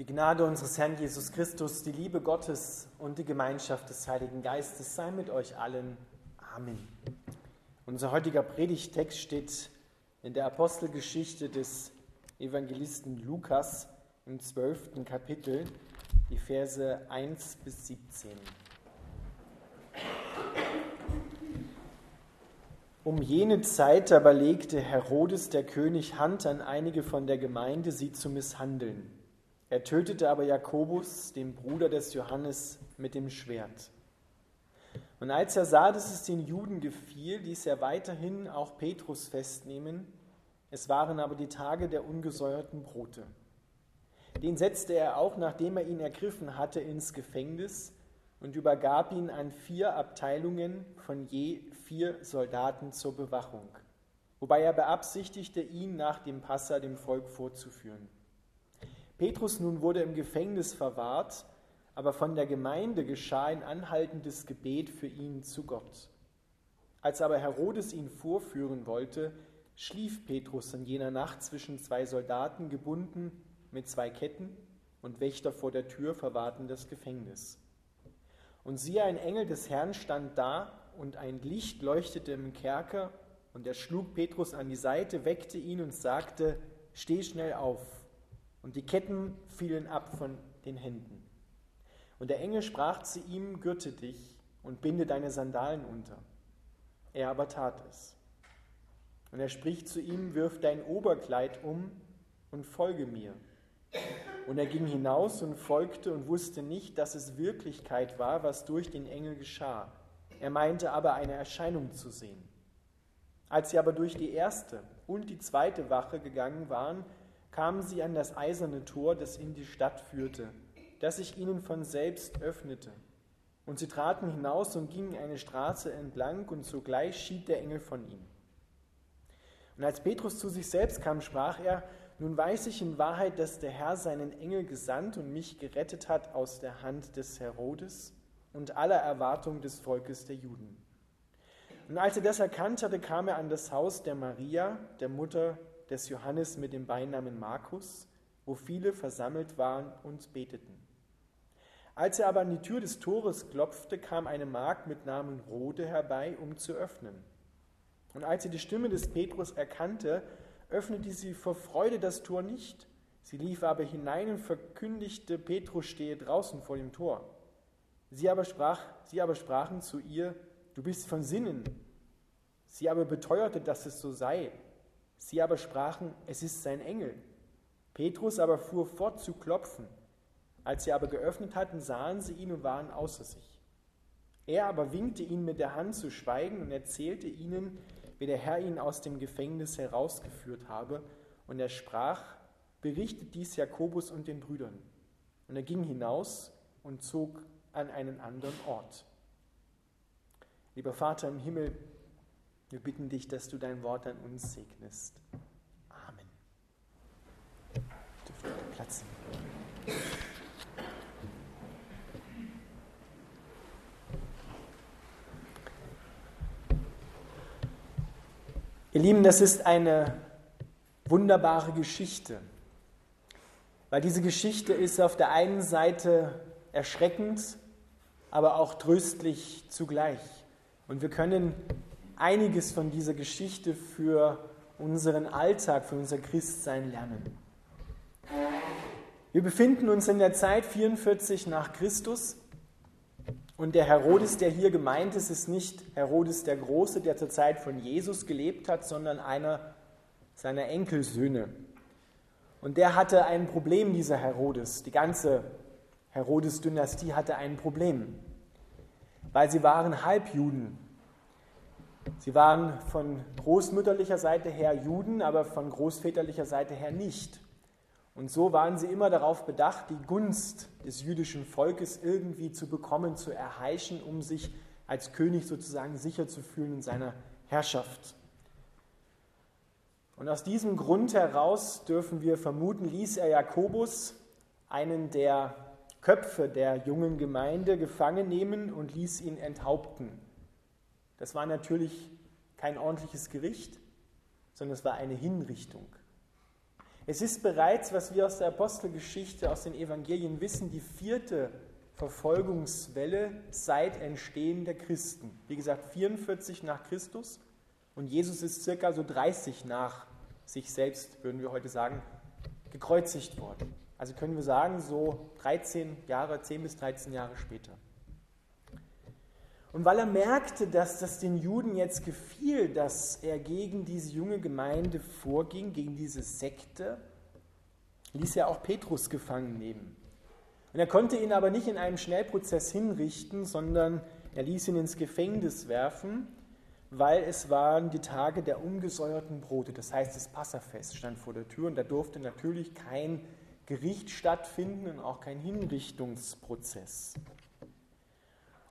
Die Gnade unseres Herrn Jesus Christus, die Liebe Gottes und die Gemeinschaft des Heiligen Geistes sei mit euch allen. Amen. Unser heutiger Predigtext steht in der Apostelgeschichte des Evangelisten Lukas im zwölften Kapitel, die Verse 1 bis 17. Um jene Zeit aber legte Herodes der König Hand an einige von der Gemeinde, sie zu misshandeln. Er tötete aber Jakobus, den Bruder des Johannes, mit dem Schwert. Und als er sah, dass es den Juden gefiel, ließ er weiterhin auch Petrus festnehmen. Es waren aber die Tage der ungesäuerten Brote. Den setzte er auch, nachdem er ihn ergriffen hatte, ins Gefängnis und übergab ihn an vier Abteilungen von je vier Soldaten zur Bewachung, wobei er beabsichtigte, ihn nach dem Passa dem Volk vorzuführen. Petrus nun wurde im Gefängnis verwahrt, aber von der Gemeinde geschah ein anhaltendes Gebet für ihn zu Gott. Als aber Herodes ihn vorführen wollte, schlief Petrus in jener Nacht zwischen zwei Soldaten gebunden mit zwei Ketten und Wächter vor der Tür verwahrten das Gefängnis. Und siehe, ein Engel des Herrn stand da, und ein Licht leuchtete im Kerker, und er schlug Petrus an die Seite, weckte ihn und sagte, Steh schnell auf. Und die Ketten fielen ab von den Händen. Und der Engel sprach zu ihm, Gürte dich und binde deine Sandalen unter. Er aber tat es. Und er spricht zu ihm, wirf dein Oberkleid um und folge mir. Und er ging hinaus und folgte und wusste nicht, dass es Wirklichkeit war, was durch den Engel geschah. Er meinte aber eine Erscheinung zu sehen. Als sie aber durch die erste und die zweite Wache gegangen waren, kamen sie an das eiserne Tor, das in die Stadt führte, das sich ihnen von selbst öffnete. Und sie traten hinaus und gingen eine Straße entlang, und sogleich schied der Engel von ihnen. Und als Petrus zu sich selbst kam, sprach er, nun weiß ich in Wahrheit, dass der Herr seinen Engel gesandt und mich gerettet hat aus der Hand des Herodes und aller Erwartung des Volkes der Juden. Und als er das erkannt hatte, kam er an das Haus der Maria, der Mutter des Johannes mit dem Beinamen Markus, wo viele versammelt waren und beteten. Als er aber an die Tür des Tores klopfte, kam eine Magd mit Namen Rode herbei, um zu öffnen. Und als sie die Stimme des Petrus erkannte, öffnete sie vor Freude das Tor nicht. Sie lief aber hinein und verkündigte, Petrus stehe draußen vor dem Tor. Sie aber, sprach, sie aber sprachen zu ihr, du bist von Sinnen. Sie aber beteuerte, dass es so sei. Sie aber sprachen, es ist sein Engel. Petrus aber fuhr fort zu klopfen. Als sie aber geöffnet hatten, sahen sie ihn und waren außer sich. Er aber winkte ihnen mit der Hand zu schweigen und erzählte ihnen, wie der Herr ihn aus dem Gefängnis herausgeführt habe. Und er sprach, berichtet dies Jakobus und den Brüdern. Und er ging hinaus und zog an einen anderen Ort. Lieber Vater im Himmel, wir bitten dich, dass du dein Wort an uns segnest. Amen. Dürft Platz nehmen. Ihr Lieben, das ist eine wunderbare Geschichte, weil diese Geschichte ist auf der einen Seite erschreckend, aber auch tröstlich zugleich. Und wir können einiges von dieser Geschichte für unseren Alltag, für unser Christsein lernen. Wir befinden uns in der Zeit 44 nach Christus und der Herodes, der hier gemeint ist, ist nicht Herodes der Große, der zur Zeit von Jesus gelebt hat, sondern einer seiner Enkelsöhne. Und der hatte ein Problem, dieser Herodes. Die ganze Herodes-Dynastie hatte ein Problem, weil sie waren Halbjuden. Sie waren von großmütterlicher Seite her Juden, aber von großväterlicher Seite her nicht. Und so waren sie immer darauf bedacht, die Gunst des jüdischen Volkes irgendwie zu bekommen, zu erheischen, um sich als König sozusagen sicher zu fühlen in seiner Herrschaft. Und aus diesem Grund heraus dürfen wir vermuten, ließ er Jakobus, einen der Köpfe der jungen Gemeinde, gefangen nehmen und ließ ihn enthaupten. Das war natürlich kein ordentliches Gericht, sondern es war eine Hinrichtung. Es ist bereits, was wir aus der Apostelgeschichte, aus den Evangelien wissen, die vierte Verfolgungswelle seit Entstehen der Christen. Wie gesagt, 44 nach Christus und Jesus ist circa so 30 nach sich selbst, würden wir heute sagen, gekreuzigt worden. Also können wir sagen, so 13 Jahre, 10 bis 13 Jahre später. Und weil er merkte, dass das den Juden jetzt gefiel, dass er gegen diese junge Gemeinde vorging, gegen diese Sekte, ließ er auch Petrus gefangen nehmen. Und er konnte ihn aber nicht in einem Schnellprozess hinrichten, sondern er ließ ihn ins Gefängnis werfen, weil es waren die Tage der ungesäuerten Brote. Das heißt, das Passafest stand vor der Tür und da durfte natürlich kein Gericht stattfinden und auch kein Hinrichtungsprozess.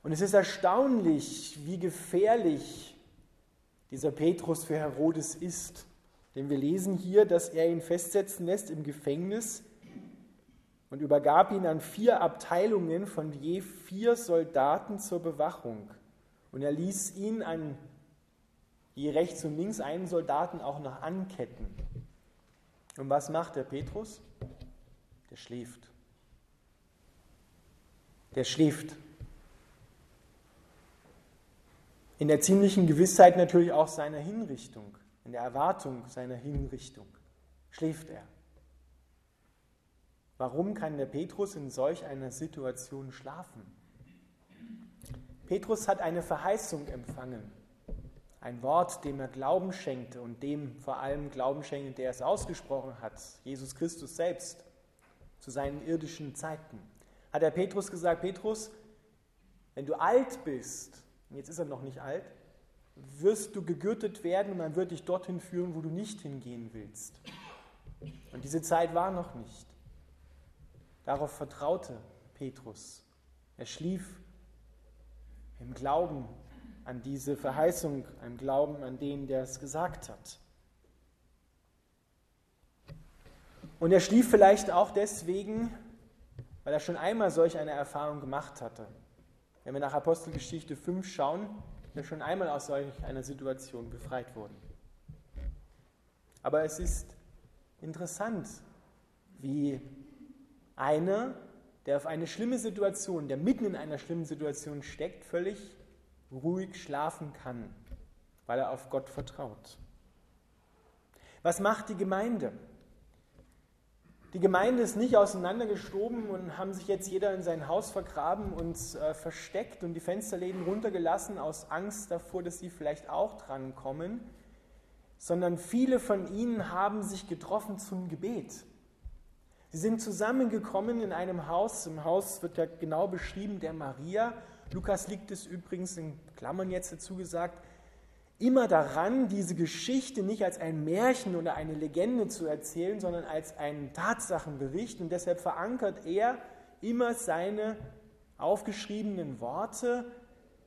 Und es ist erstaunlich, wie gefährlich dieser Petrus für Herodes ist. Denn wir lesen hier, dass er ihn festsetzen lässt im Gefängnis und übergab ihn an vier Abteilungen von je vier Soldaten zur Bewachung. Und er ließ ihn an je rechts und links einen Soldaten auch noch anketten. Und was macht der Petrus? Der schläft. Der schläft. In der ziemlichen Gewissheit natürlich auch seiner Hinrichtung, in der Erwartung seiner Hinrichtung, schläft er. Warum kann der Petrus in solch einer Situation schlafen? Petrus hat eine Verheißung empfangen, ein Wort, dem er Glauben schenkte und dem vor allem Glauben schenkte, der es ausgesprochen hat, Jesus Christus selbst, zu seinen irdischen Zeiten. Hat er Petrus gesagt, Petrus, wenn du alt bist, jetzt ist er noch nicht alt, wirst du gegürtet werden und man wird dich dorthin führen, wo du nicht hingehen willst. Und diese Zeit war noch nicht. Darauf vertraute Petrus. Er schlief im Glauben an diese Verheißung, im Glauben an den, der es gesagt hat. Und er schlief vielleicht auch deswegen, weil er schon einmal solch eine Erfahrung gemacht hatte. Wenn wir nach Apostelgeschichte 5 schauen, wir schon einmal aus solch einer Situation befreit wurden. Aber es ist interessant, wie einer, der auf eine schlimme Situation, der mitten in einer schlimmen Situation steckt, völlig ruhig schlafen kann, weil er auf Gott vertraut. Was macht die Gemeinde? Die Gemeinde ist nicht auseinandergestoben und haben sich jetzt jeder in sein Haus vergraben und äh, versteckt und die Fensterläden runtergelassen aus Angst davor, dass sie vielleicht auch drankommen, sondern viele von ihnen haben sich getroffen zum Gebet. Sie sind zusammengekommen in einem Haus. Im Haus wird ja genau beschrieben der Maria. Lukas liegt es übrigens in Klammern jetzt dazu gesagt, immer daran, diese Geschichte nicht als ein Märchen oder eine Legende zu erzählen, sondern als einen Tatsachenbericht. Und deshalb verankert er immer seine aufgeschriebenen Worte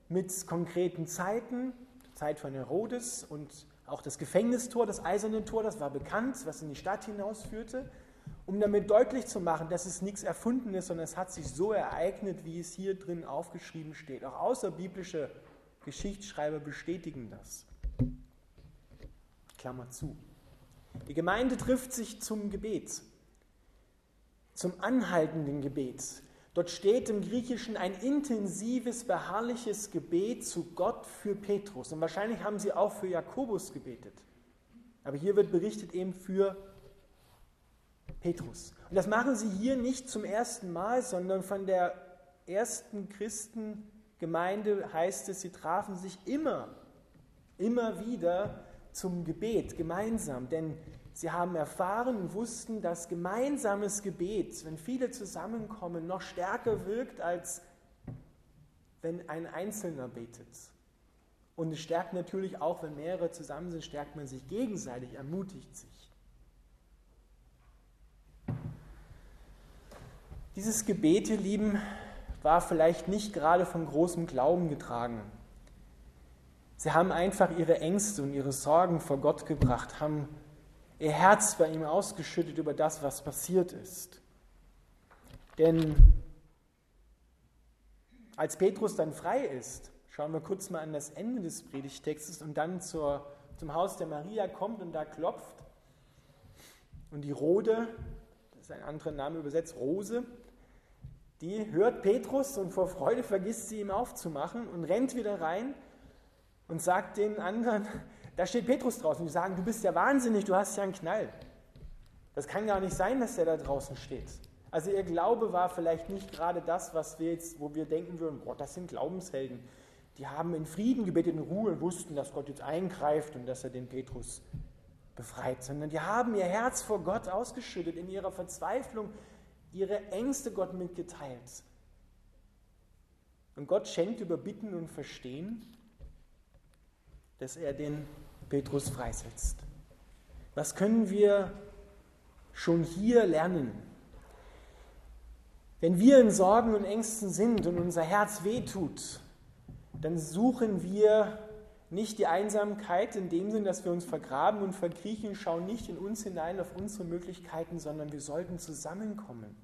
mit konkreten Zeiten, Zeit von Herodes und auch das Gefängnistor, das eiserne Tor, das war bekannt, was in die Stadt hinausführte um damit deutlich zu machen, dass es nichts Erfundenes, sondern es hat sich so ereignet, wie es hier drin aufgeschrieben steht. Auch außerbiblische Geschichtsschreiber bestätigen das. Klammer zu. Die Gemeinde trifft sich zum Gebet, zum anhaltenden Gebet. Dort steht im Griechischen ein intensives, beharrliches Gebet zu Gott für Petrus. Und wahrscheinlich haben sie auch für Jakobus gebetet. Aber hier wird berichtet eben für Petrus. Und das machen sie hier nicht zum ersten Mal, sondern von der ersten Christengemeinde heißt es, sie trafen sich immer, immer wieder zum Gebet gemeinsam. Denn sie haben erfahren und wussten, dass gemeinsames Gebet, wenn viele zusammenkommen, noch stärker wirkt, als wenn ein Einzelner betet. Und es stärkt natürlich auch, wenn mehrere zusammen sind, stärkt man sich gegenseitig, ermutigt sich. Dieses Gebet, ihr Lieben, war vielleicht nicht gerade von großem Glauben getragen. Sie haben einfach ihre Ängste und ihre Sorgen vor Gott gebracht, haben ihr Herz bei ihm ausgeschüttet über das, was passiert ist. Denn als Petrus dann frei ist, schauen wir kurz mal an das Ende des Predigtextes und dann zur, zum Haus der Maria kommt und da klopft, Und die Rode, das ist ein anderer Name übersetzt, Rose, die hört Petrus und vor Freude vergisst sie ihm aufzumachen und rennt wieder rein und sagt den anderen, da steht Petrus draußen. Die sagen, du bist ja wahnsinnig, du hast ja einen Knall. Das kann gar nicht sein, dass der da draußen steht. Also ihr Glaube war vielleicht nicht gerade das, was wir jetzt, wo wir denken würden, boah, das sind Glaubenshelden. Die haben in Frieden gebetet, in Ruhe, wussten, dass Gott jetzt eingreift und dass er den Petrus befreit, sondern die haben ihr Herz vor Gott ausgeschüttet, in ihrer Verzweiflung ihre Ängste Gott mitgeteilt. Und Gott schenkt über Bitten und Verstehen, dass er den Petrus freisetzt. Was können wir schon hier lernen? Wenn wir in Sorgen und Ängsten sind und unser Herz wehtut, dann suchen wir nicht die Einsamkeit in dem Sinn, dass wir uns vergraben und verkriechen, schauen nicht in uns hinein auf unsere Möglichkeiten, sondern wir sollten zusammenkommen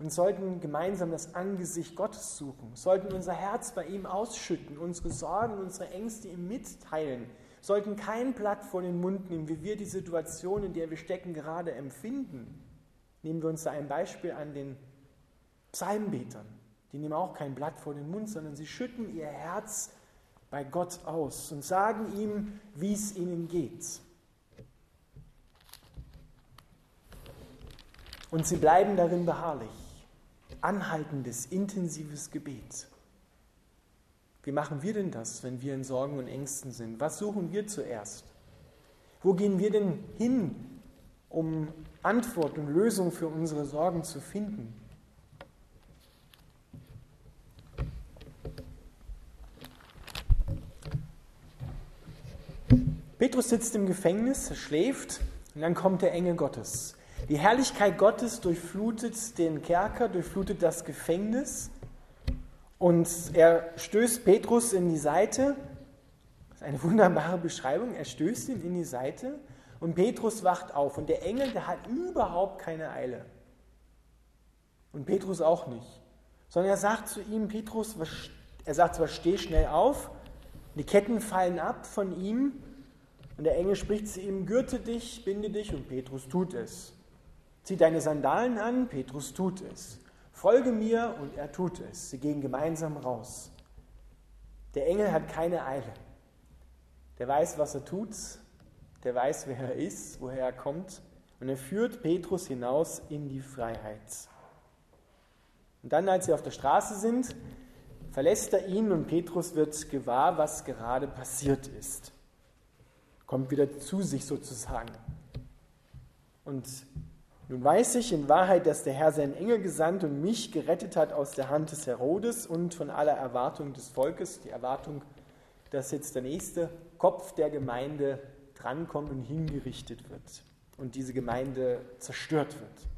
und sollten gemeinsam das Angesicht Gottes suchen, sollten unser Herz bei ihm ausschütten, unsere Sorgen, unsere Ängste ihm mitteilen, sollten kein Blatt vor den Mund nehmen, wie wir die Situation, in der wir stecken, gerade empfinden. Nehmen wir uns da ein Beispiel an den Psalmbetern. Die nehmen auch kein Blatt vor den Mund, sondern sie schütten ihr Herz bei Gott aus und sagen ihm, wie es ihnen geht. Und sie bleiben darin beharrlich. Anhaltendes, intensives Gebet. Wie machen wir denn das, wenn wir in Sorgen und Ängsten sind? Was suchen wir zuerst? Wo gehen wir denn hin, um Antwort und Lösung für unsere Sorgen zu finden? Petrus sitzt im Gefängnis, schläft und dann kommt der Engel Gottes. Die Herrlichkeit Gottes durchflutet den Kerker, durchflutet das Gefängnis und er stößt Petrus in die Seite. Das ist eine wunderbare Beschreibung. Er stößt ihn in die Seite und Petrus wacht auf. Und der Engel, der hat überhaupt keine Eile. Und Petrus auch nicht. Sondern er sagt zu ihm, Petrus, er sagt zwar, steh schnell auf, die Ketten fallen ab von ihm und der Engel spricht zu ihm, gürte dich, binde dich und Petrus tut es. Zieh deine Sandalen an, Petrus tut es. Folge mir und er tut es. Sie gehen gemeinsam raus. Der Engel hat keine Eile. Der weiß, was er tut. Der weiß, wer er ist, woher er kommt. Und er führt Petrus hinaus in die Freiheit. Und dann, als sie auf der Straße sind, verlässt er ihn und Petrus wird gewahr, was gerade passiert ist kommt wieder zu sich sozusagen. Und nun weiß ich in Wahrheit, dass der Herr seinen Engel gesandt und mich gerettet hat aus der Hand des Herodes und von aller Erwartung des Volkes, die Erwartung, dass jetzt der nächste Kopf der Gemeinde drankommt und hingerichtet wird und diese Gemeinde zerstört wird.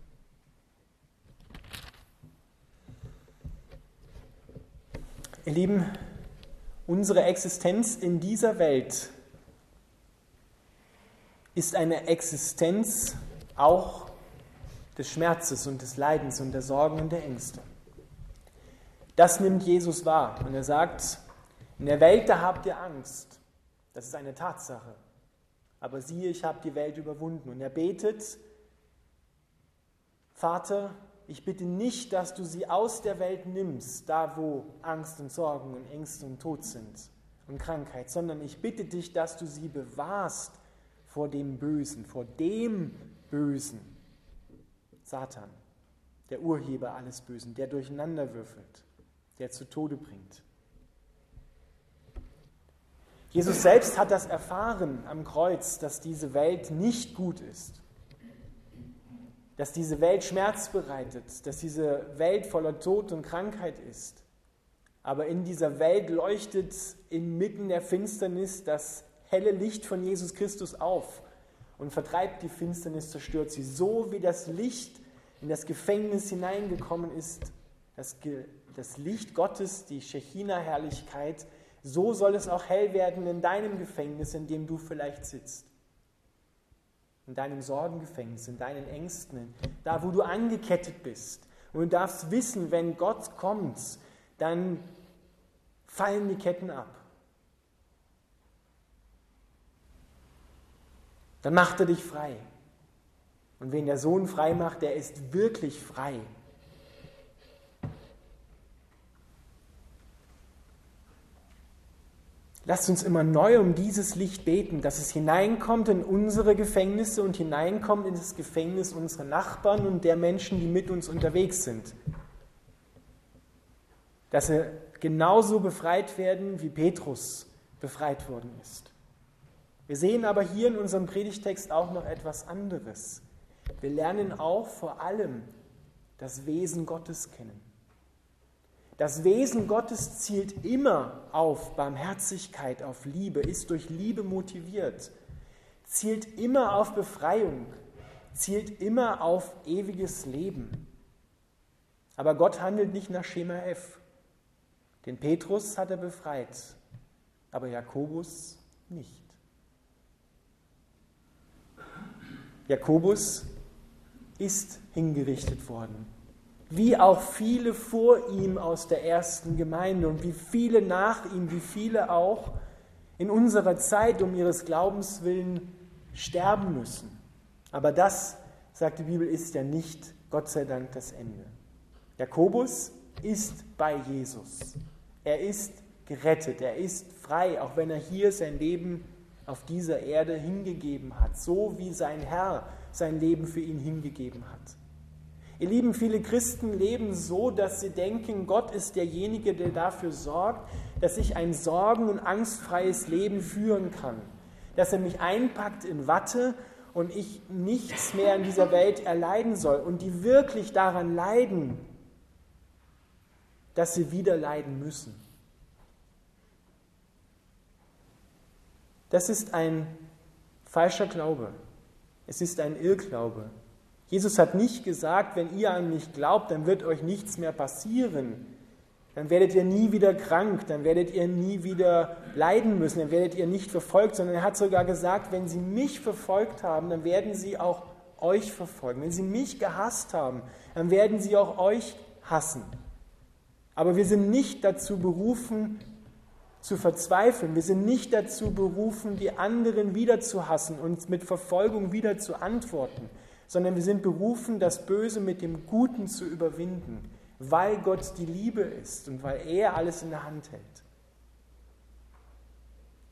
Ihr Lieben, unsere Existenz in dieser Welt ist eine Existenz auch des Schmerzes und des Leidens und der Sorgen und der Ängste. Das nimmt Jesus wahr und er sagt, in der Welt, da habt ihr Angst. Das ist eine Tatsache. Aber siehe, ich habe die Welt überwunden. Und er betet, Vater, ich bitte nicht, dass du sie aus der Welt nimmst, da wo Angst und Sorgen und Ängste und Tod sind und Krankheit, sondern ich bitte dich, dass du sie bewahrst vor dem Bösen, vor dem Bösen. Satan, der Urheber alles Bösen, der durcheinander würfelt, der zu Tode bringt. Jesus selbst hat das erfahren am Kreuz, dass diese Welt nicht gut ist, dass diese Welt Schmerz bereitet, dass diese Welt voller Tod und Krankheit ist. Aber in dieser Welt leuchtet inmitten der Finsternis das helle Licht von Jesus Christus auf und vertreibt die Finsternis, zerstört sie. So wie das Licht in das Gefängnis hineingekommen ist, das, das Licht Gottes, die Shechina-Herrlichkeit, so soll es auch hell werden in deinem Gefängnis, in dem du vielleicht sitzt. In deinem Sorgengefängnis, in deinen Ängsten, da wo du angekettet bist. Und du darfst wissen, wenn Gott kommt, dann fallen die Ketten ab. Dann macht er dich frei. Und wen der Sohn frei macht, der ist wirklich frei. Lasst uns immer neu um dieses Licht beten, dass es hineinkommt in unsere Gefängnisse und hineinkommt in das Gefängnis unserer Nachbarn und der Menschen, die mit uns unterwegs sind. Dass sie genauso befreit werden, wie Petrus befreit worden ist. Wir sehen aber hier in unserem Predigtext auch noch etwas anderes. Wir lernen auch vor allem das Wesen Gottes kennen. Das Wesen Gottes zielt immer auf Barmherzigkeit, auf Liebe, ist durch Liebe motiviert, zielt immer auf Befreiung, zielt immer auf ewiges Leben. Aber Gott handelt nicht nach Schema F. Den Petrus hat er befreit, aber Jakobus nicht. Jakobus ist hingerichtet worden wie auch viele vor ihm aus der ersten Gemeinde und wie viele nach ihm, wie viele auch in unserer Zeit um ihres Glaubens willen sterben müssen. Aber das, sagt die Bibel, ist ja nicht, Gott sei Dank, das Ende. Jakobus ist bei Jesus. Er ist gerettet, er ist frei, auch wenn er hier sein Leben auf dieser Erde hingegeben hat, so wie sein Herr sein Leben für ihn hingegeben hat. Ihr Lieben, viele Christen leben so, dass sie denken, Gott ist derjenige, der dafür sorgt, dass ich ein sorgen- und angstfreies Leben führen kann. Dass er mich einpackt in Watte und ich nichts mehr in dieser Welt erleiden soll. Und die wirklich daran leiden, dass sie wieder leiden müssen. Das ist ein falscher Glaube. Es ist ein Irrglaube. Jesus hat nicht gesagt, wenn ihr an mich glaubt, dann wird euch nichts mehr passieren. Dann werdet ihr nie wieder krank, dann werdet ihr nie wieder leiden müssen, dann werdet ihr nicht verfolgt, sondern er hat sogar gesagt, wenn sie mich verfolgt haben, dann werden sie auch euch verfolgen. Wenn sie mich gehasst haben, dann werden sie auch euch hassen. Aber wir sind nicht dazu berufen, zu verzweifeln. Wir sind nicht dazu berufen, die anderen wieder zu hassen und mit Verfolgung wieder zu antworten sondern wir sind berufen, das Böse mit dem Guten zu überwinden, weil Gott die Liebe ist und weil er alles in der Hand hält.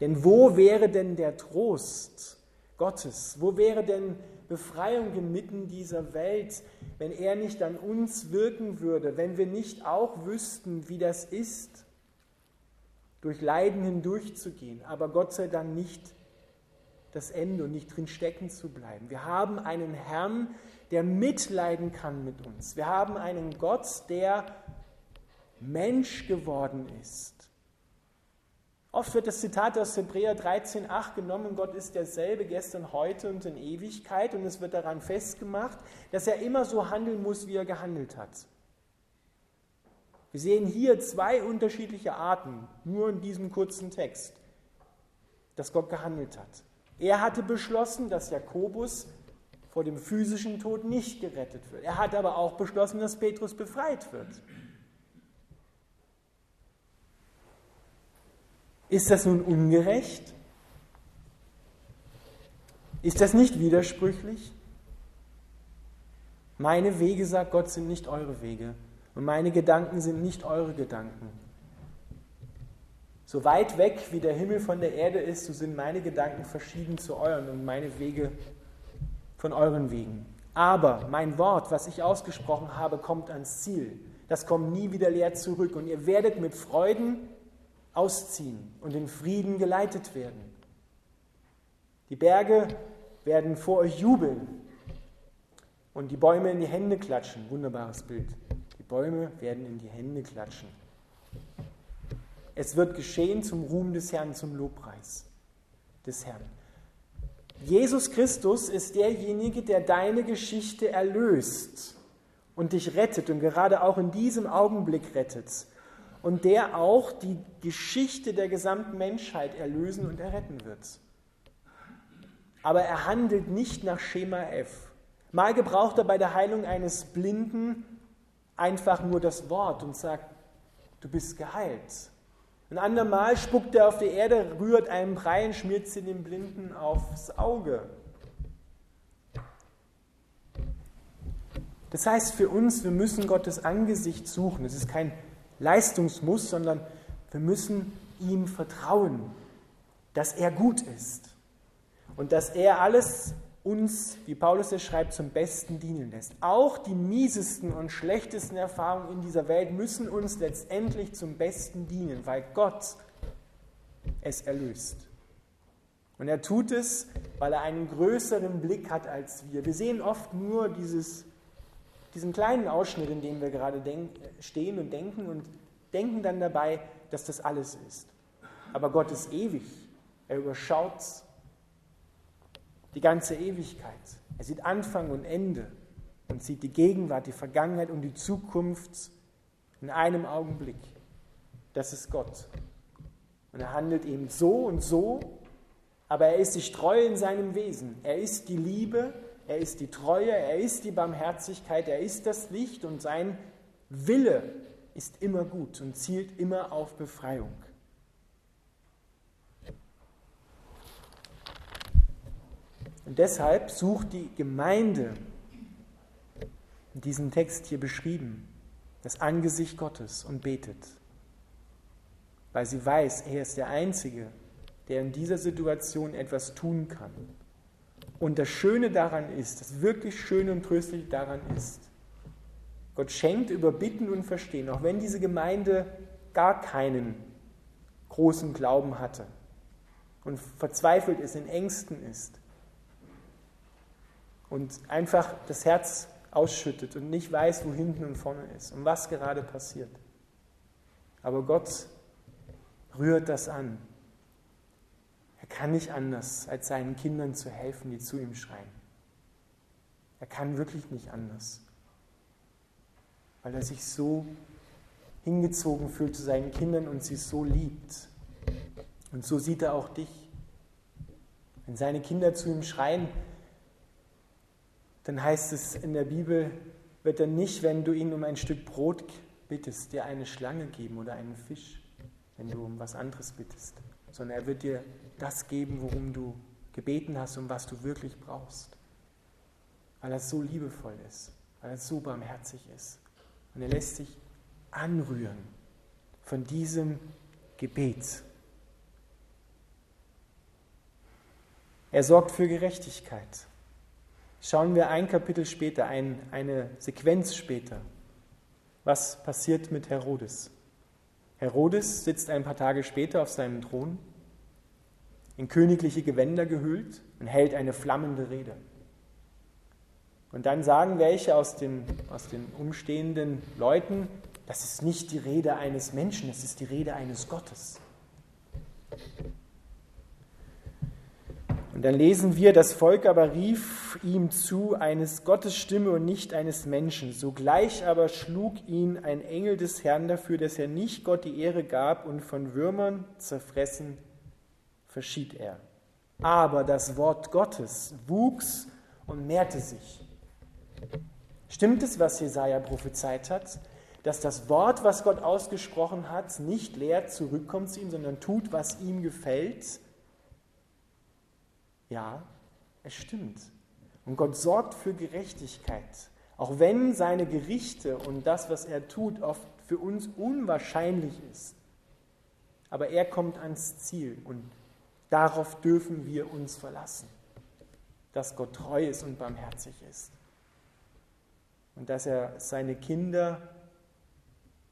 Denn wo wäre denn der Trost Gottes? Wo wäre denn Befreiung inmitten dieser Welt, wenn er nicht an uns wirken würde, wenn wir nicht auch wüssten, wie das ist, durch Leiden hindurchzugehen, aber Gott sei Dank nicht das Ende und nicht drin stecken zu bleiben. Wir haben einen Herrn, der mitleiden kann mit uns. Wir haben einen Gott, der Mensch geworden ist. Oft wird das Zitat aus Hebräer 13,8 genommen, Gott ist derselbe gestern, heute und in Ewigkeit und es wird daran festgemacht, dass er immer so handeln muss, wie er gehandelt hat. Wir sehen hier zwei unterschiedliche Arten, nur in diesem kurzen Text, dass Gott gehandelt hat. Er hatte beschlossen, dass Jakobus vor dem physischen Tod nicht gerettet wird. Er hat aber auch beschlossen, dass Petrus befreit wird. Ist das nun ungerecht? Ist das nicht widersprüchlich? Meine Wege, sagt Gott, sind nicht eure Wege und meine Gedanken sind nicht eure Gedanken. So weit weg wie der Himmel von der Erde ist, so sind meine Gedanken verschieden zu euren und meine Wege von euren Wegen. Aber mein Wort, was ich ausgesprochen habe, kommt ans Ziel. Das kommt nie wieder leer zurück und ihr werdet mit Freuden ausziehen und in Frieden geleitet werden. Die Berge werden vor euch jubeln und die Bäume in die Hände klatschen. Wunderbares Bild. Bäume werden in die Hände klatschen. Es wird geschehen zum Ruhm des Herrn, zum Lobpreis des Herrn. Jesus Christus ist derjenige, der deine Geschichte erlöst und dich rettet und gerade auch in diesem Augenblick rettet und der auch die Geschichte der gesamten Menschheit erlösen und erretten wird. Aber er handelt nicht nach Schema F. Mal gebraucht er bei der Heilung eines Blinden einfach nur das Wort und sagt, du bist geheilt. Ein andermal spuckt er auf die Erde, rührt einen Brei und schmiert sie dem Blinden aufs Auge. Das heißt für uns, wir müssen Gottes Angesicht suchen. Es ist kein Leistungsmuss, sondern wir müssen ihm vertrauen, dass er gut ist und dass er alles uns, wie Paulus es schreibt, zum Besten dienen lässt. Auch die miesesten und schlechtesten Erfahrungen in dieser Welt müssen uns letztendlich zum Besten dienen, weil Gott es erlöst. Und er tut es, weil er einen größeren Blick hat als wir. Wir sehen oft nur dieses, diesen kleinen Ausschnitt, in dem wir gerade stehen und denken und denken dann dabei, dass das alles ist. Aber Gott ist ewig. Er überschaut die ganze Ewigkeit. Er sieht Anfang und Ende und sieht die Gegenwart, die Vergangenheit und die Zukunft in einem Augenblick. Das ist Gott. Und er handelt eben so und so, aber er ist sich treu in seinem Wesen. Er ist die Liebe, er ist die Treue, er ist die Barmherzigkeit, er ist das Licht und sein Wille ist immer gut und zielt immer auf Befreiung. Und deshalb sucht die Gemeinde in diesem Text hier beschrieben das Angesicht Gottes und betet, weil sie weiß, er ist der Einzige, der in dieser Situation etwas tun kann. Und das Schöne daran ist, das wirklich Schöne und Tröstliche daran ist, Gott schenkt über Bitten und Verstehen, auch wenn diese Gemeinde gar keinen großen Glauben hatte und verzweifelt ist, in Ängsten ist, und einfach das Herz ausschüttet und nicht weiß, wo hinten und vorne ist und was gerade passiert. Aber Gott rührt das an. Er kann nicht anders, als seinen Kindern zu helfen, die zu ihm schreien. Er kann wirklich nicht anders, weil er sich so hingezogen fühlt zu seinen Kindern und sie so liebt. Und so sieht er auch dich. Wenn seine Kinder zu ihm schreien, dann heißt es in der Bibel, wird er nicht, wenn du ihn um ein Stück Brot bittest, dir eine Schlange geben oder einen Fisch, wenn du um was anderes bittest, sondern er wird dir das geben, worum du gebeten hast und was du wirklich brauchst, weil er so liebevoll ist, weil er so barmherzig ist. Und er lässt sich anrühren von diesem Gebet. Er sorgt für Gerechtigkeit. Schauen wir ein Kapitel später, ein, eine Sequenz später. Was passiert mit Herodes? Herodes sitzt ein paar Tage später auf seinem Thron, in königliche Gewänder gehüllt und hält eine flammende Rede. Und dann sagen welche aus den, aus den umstehenden Leuten, das ist nicht die Rede eines Menschen, das ist die Rede eines Gottes. Und dann lesen wir, das Volk aber rief ihm zu, eines Gottes Stimme und nicht eines Menschen. Sogleich aber schlug ihn ein Engel des Herrn dafür, dass er nicht Gott die Ehre gab und von Würmern zerfressen verschied er. Aber das Wort Gottes wuchs und mehrte sich. Stimmt es, was Jesaja prophezeit hat, dass das Wort, was Gott ausgesprochen hat, nicht leer zurückkommt zu ihm, sondern tut, was ihm gefällt? Ja, es stimmt. Und Gott sorgt für Gerechtigkeit, auch wenn seine Gerichte und das, was er tut, oft für uns unwahrscheinlich ist. Aber er kommt ans Ziel und darauf dürfen wir uns verlassen, dass Gott treu ist und barmherzig ist. Und dass er seine Kinder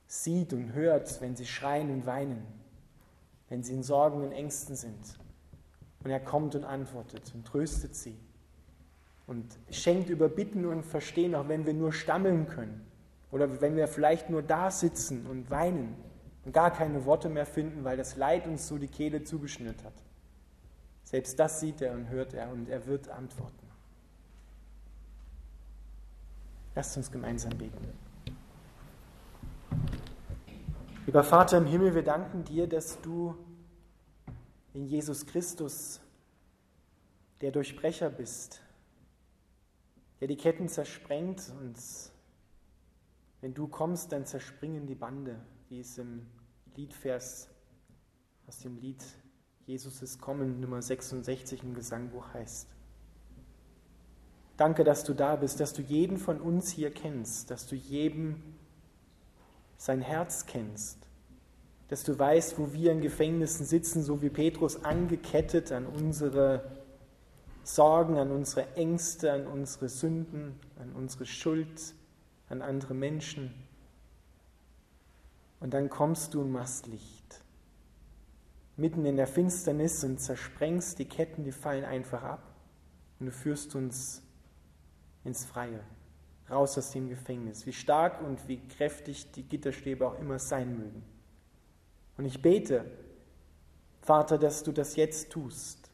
sieht und hört, wenn sie schreien und weinen, wenn sie in Sorgen und Ängsten sind und er kommt und antwortet und tröstet sie und schenkt über Bitten und Verstehen, auch wenn wir nur stammeln können oder wenn wir vielleicht nur da sitzen und weinen und gar keine Worte mehr finden, weil das Leid uns so die Kehle zugeschnürt hat. Selbst das sieht er und hört er und er wird antworten. Lasst uns gemeinsam beten. Lieber Vater im Himmel, wir danken dir, dass du in Jesus Christus, der Durchbrecher bist, der die Ketten zersprengt und wenn du kommst, dann zerspringen die Bande, wie es im Liedvers aus dem Lied Jesus ist kommen, Nummer 66 im Gesangbuch heißt. Danke, dass du da bist, dass du jeden von uns hier kennst, dass du jedem sein Herz kennst, dass du weißt, wo wir in Gefängnissen sitzen, so wie Petrus angekettet an unsere Sorgen, an unsere Ängste, an unsere Sünden, an unsere Schuld, an andere Menschen. Und dann kommst du und machst Licht. Mitten in der Finsternis und zersprengst die Ketten, die fallen einfach ab. Und du führst uns ins Freie, raus aus dem Gefängnis, wie stark und wie kräftig die Gitterstäbe auch immer sein mögen. Und ich bete, Vater, dass du das jetzt tust,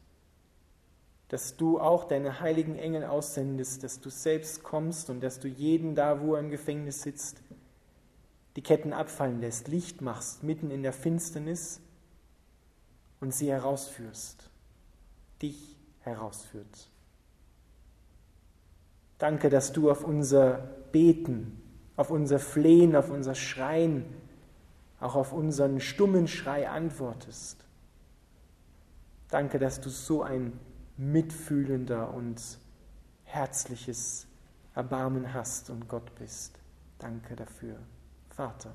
dass du auch deine heiligen Engel aussendest, dass du selbst kommst und dass du jeden da, wo er im Gefängnis sitzt, die Ketten abfallen lässt, Licht machst mitten in der Finsternis und sie herausführst, dich herausführt. Danke, dass du auf unser Beten, auf unser Flehen, auf unser Schreien, auch auf unseren stummen Schrei antwortest. Danke, dass du so ein mitfühlender und herzliches Erbarmen hast und Gott bist. Danke dafür, Vater.